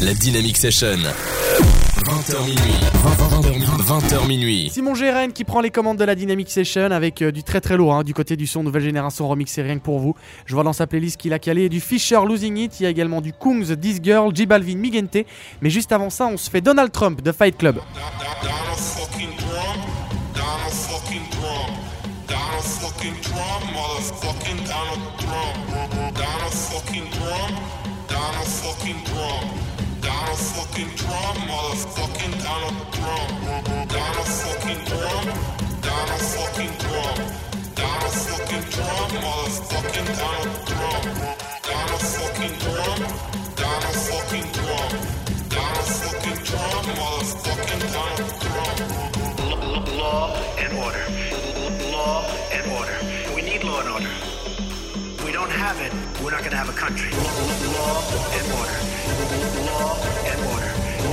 La Dynamic Session. 20h minuit. 20h minuit. Simon Géren qui prend les commandes de la Dynamic Session avec euh, du très très lourd hein, du côté du son nouvelle génération remixé rien que pour vous. Je vois dans sa playlist qu'il a calé du Fisher Losing It, il y a également du Kungs, This Girl, J Balvin, Migente. Mais juste avant ça, on se fait Donald Trump de Fight Club. Fucking Trump, motherfucking Donald Trump, Donald fucking Trump, Donald fucking Trump, Donald fucking Trump, motherfucking Donald Trump, Donald fucking Trump, Donald fucking Trump, Donald fucking Trump, motherfucking Donald Trump. Law and order. Law and order. We need law and order. We don't have it, we're not going to have a country. Law and order. Law and order.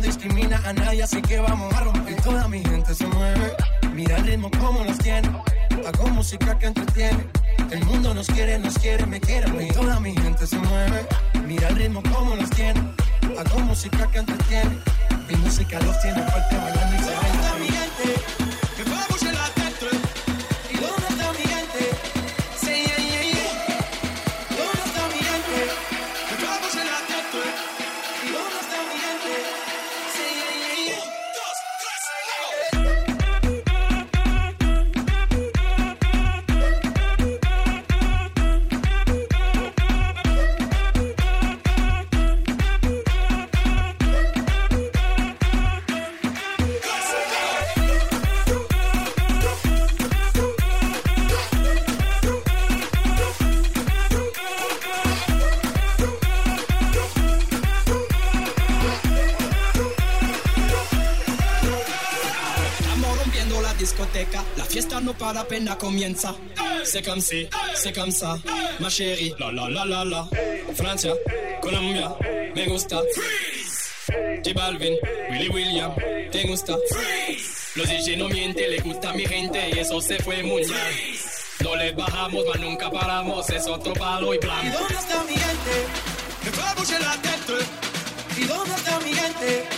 discriminación. la pena comienza. C'est comme si, c'est comme ça, ma chérie. La la la la la. Francia, Colombia, me gusta. Freeze. J Balvin, Willy William, te gusta. Freeze. Los DJ no mienten, le gusta a mi gente y eso se fue muy mal. No les bajamos, mas nunca paramos, es otro palo y plan. ¿Y dónde está mi gente? Que fue la tête. ¿Y dónde está mi gente?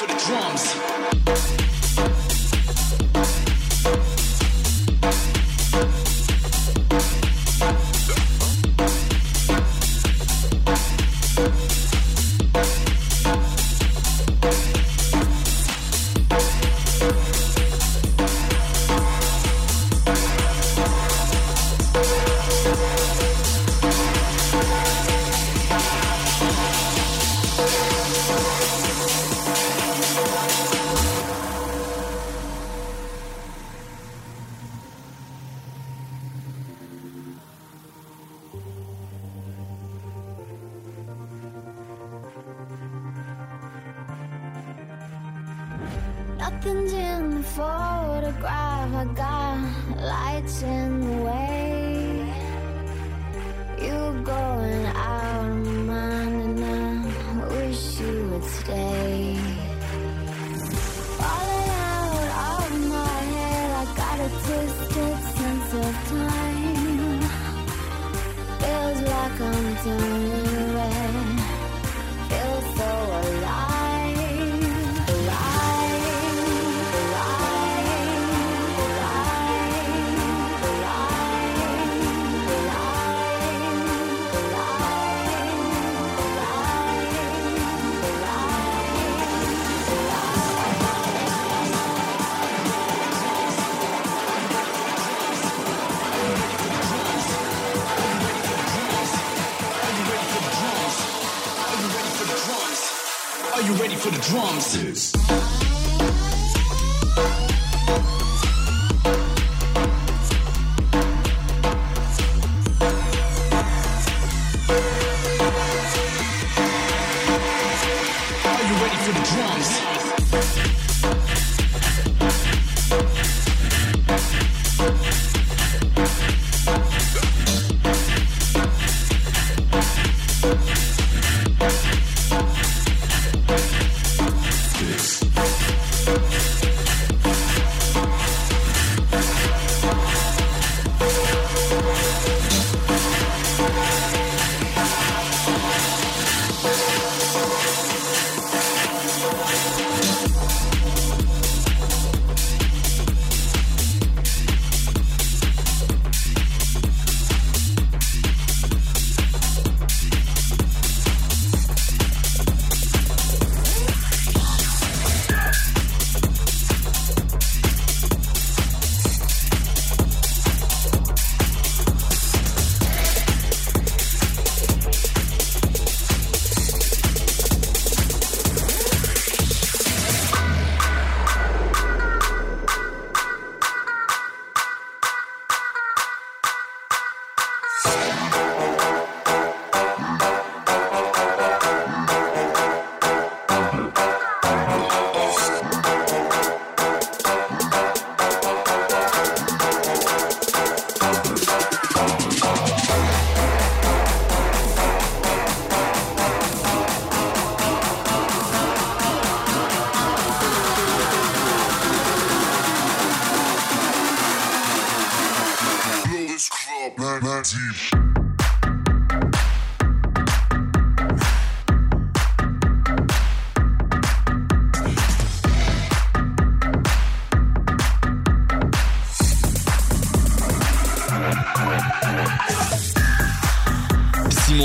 for the drums.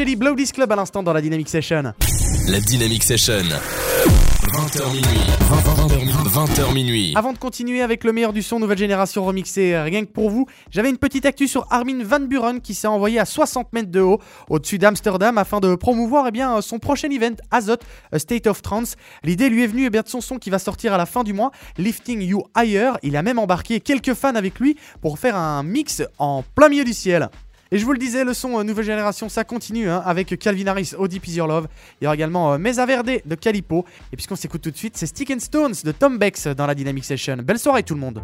Max Vangeli, Blow This Club à l'instant dans la Dynamic Session. La Dynamic Session. 20h minuit. 20h minuit. Avant de continuer avec le meilleur du son, nouvelle génération remixée, euh, rien que pour vous, j'avais une petite actu sur Armin Van Buren qui s'est envoyé à 60 mètres de haut au-dessus d'Amsterdam afin de promouvoir eh bien, euh, son prochain event, Azot, A State of Trance. L'idée lui est venue eh bien, de son son qui va sortir à la fin du mois, Lifting You Higher. Il a même embarqué quelques fans avec lui pour faire un mix en plein milieu du ciel. Et je vous le disais, le son euh, nouvelle génération, ça continue hein, avec Calvin Harris, Deep Is Your Love. Il y aura également euh, Mesa Verde de Calipo. Et puisqu'on s'écoute tout de suite, c'est Stick and Stones de Tom Bex dans la Dynamic Session. Belle soirée tout le monde.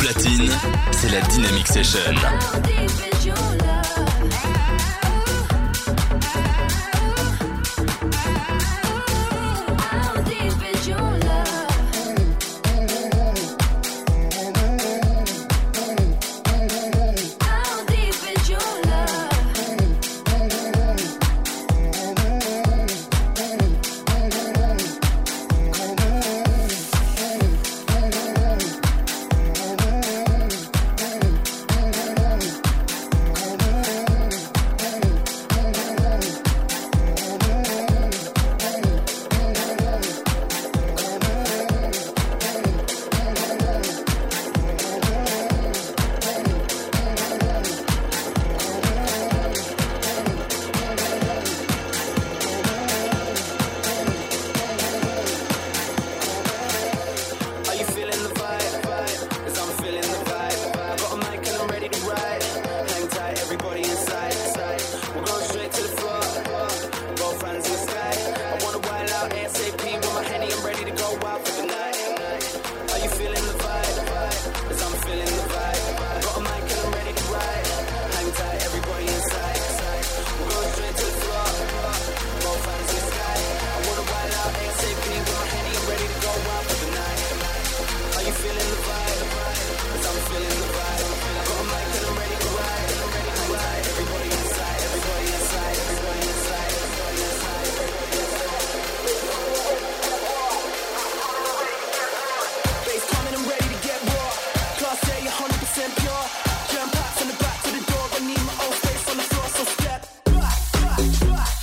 platine, c'est la Dynamic Session. Black.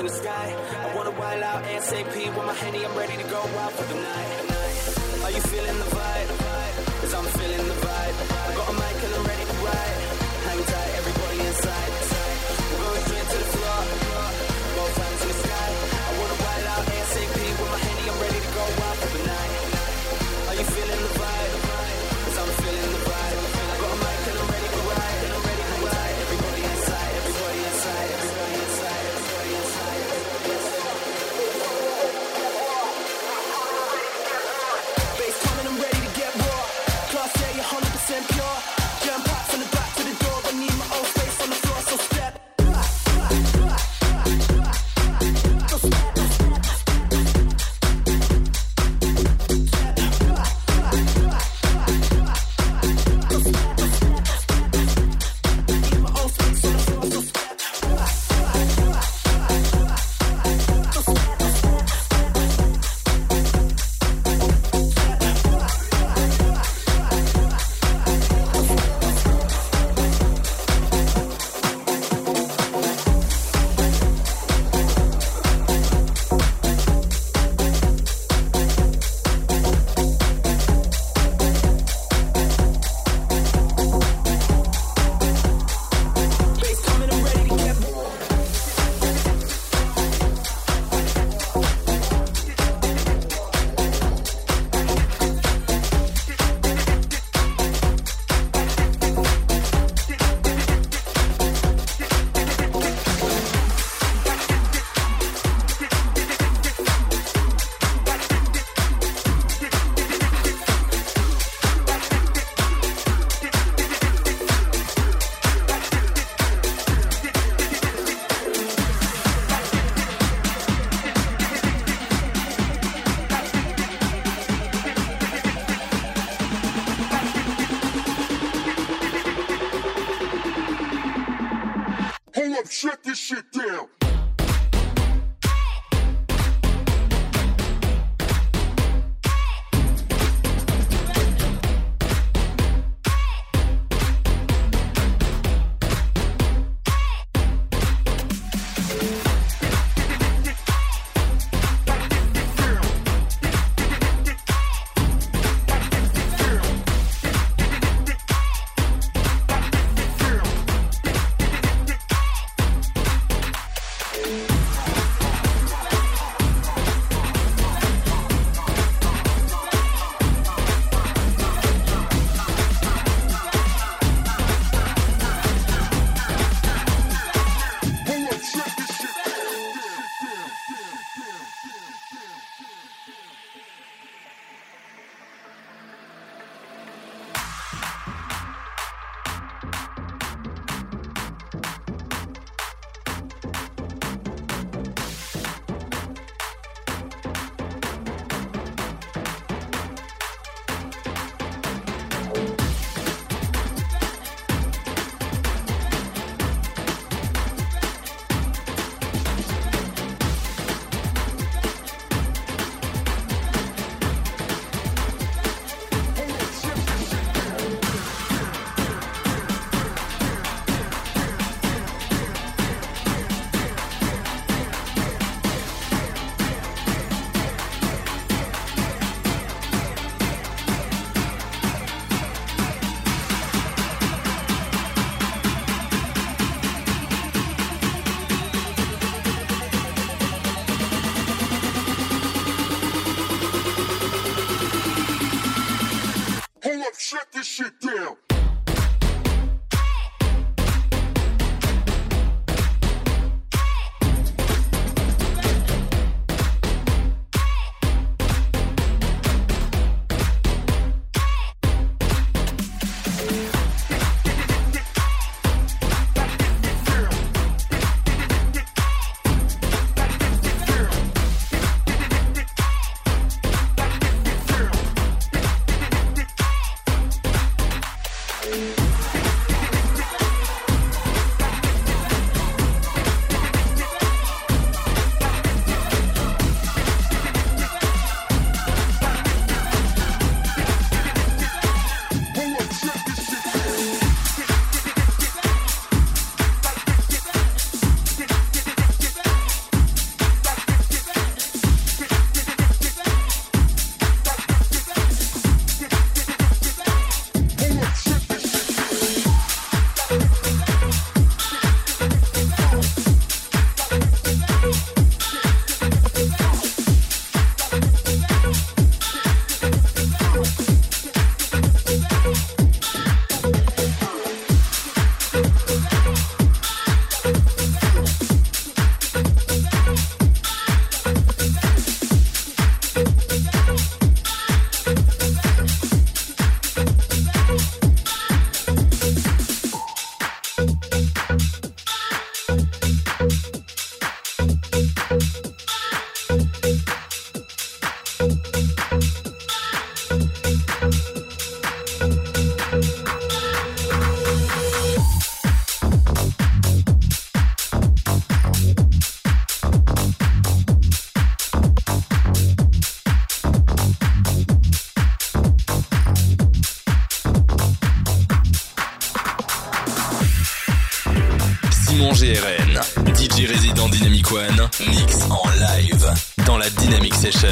in the sky. I wanna wild out and say P with my henny, I'm GRN, DJ résident Dynamic One, mix en live dans la Dynamic Session.